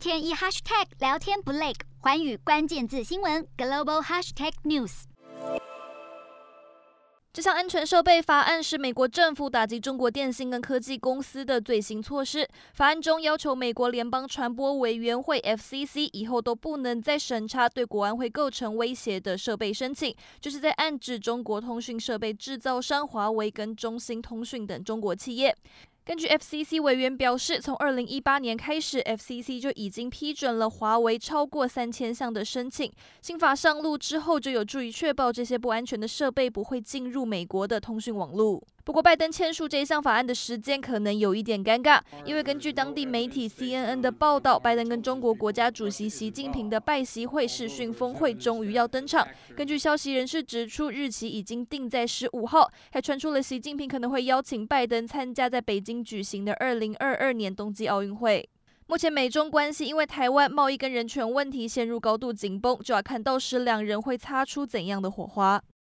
天一 hashtag 聊天不累，寰宇关键字新闻 global hashtag news。这项安全设备法案是美国政府打击中国电信跟科技公司的最新措施。法案中要求美国联邦传播委员会 （FCC） 以后都不能再审查对国安会构成威胁的设备申请，就是在暗指中国通讯设备制造商华为跟中兴通讯等中国企业。根据 FCC 委员表示，从二零一八年开始，FCC 就已经批准了华为超过三千项的申请。新法上路之后，就有助于确保这些不安全的设备不会进入美国的通讯网络。不过，拜登签署这一项法案的时间可能有一点尴尬，因为根据当地媒体 CNN 的报道，拜登跟中国国家主席习近平的拜习会视讯峰会终于要登场。根据消息人士指出，日期已经定在十五号，还传出了习近平可能会邀请拜登参加在北京举行的二零二二年冬季奥运会。目前美中关系因为台湾贸易跟人权问题陷入高度紧绷，就要看到时两人会擦出怎样的火花。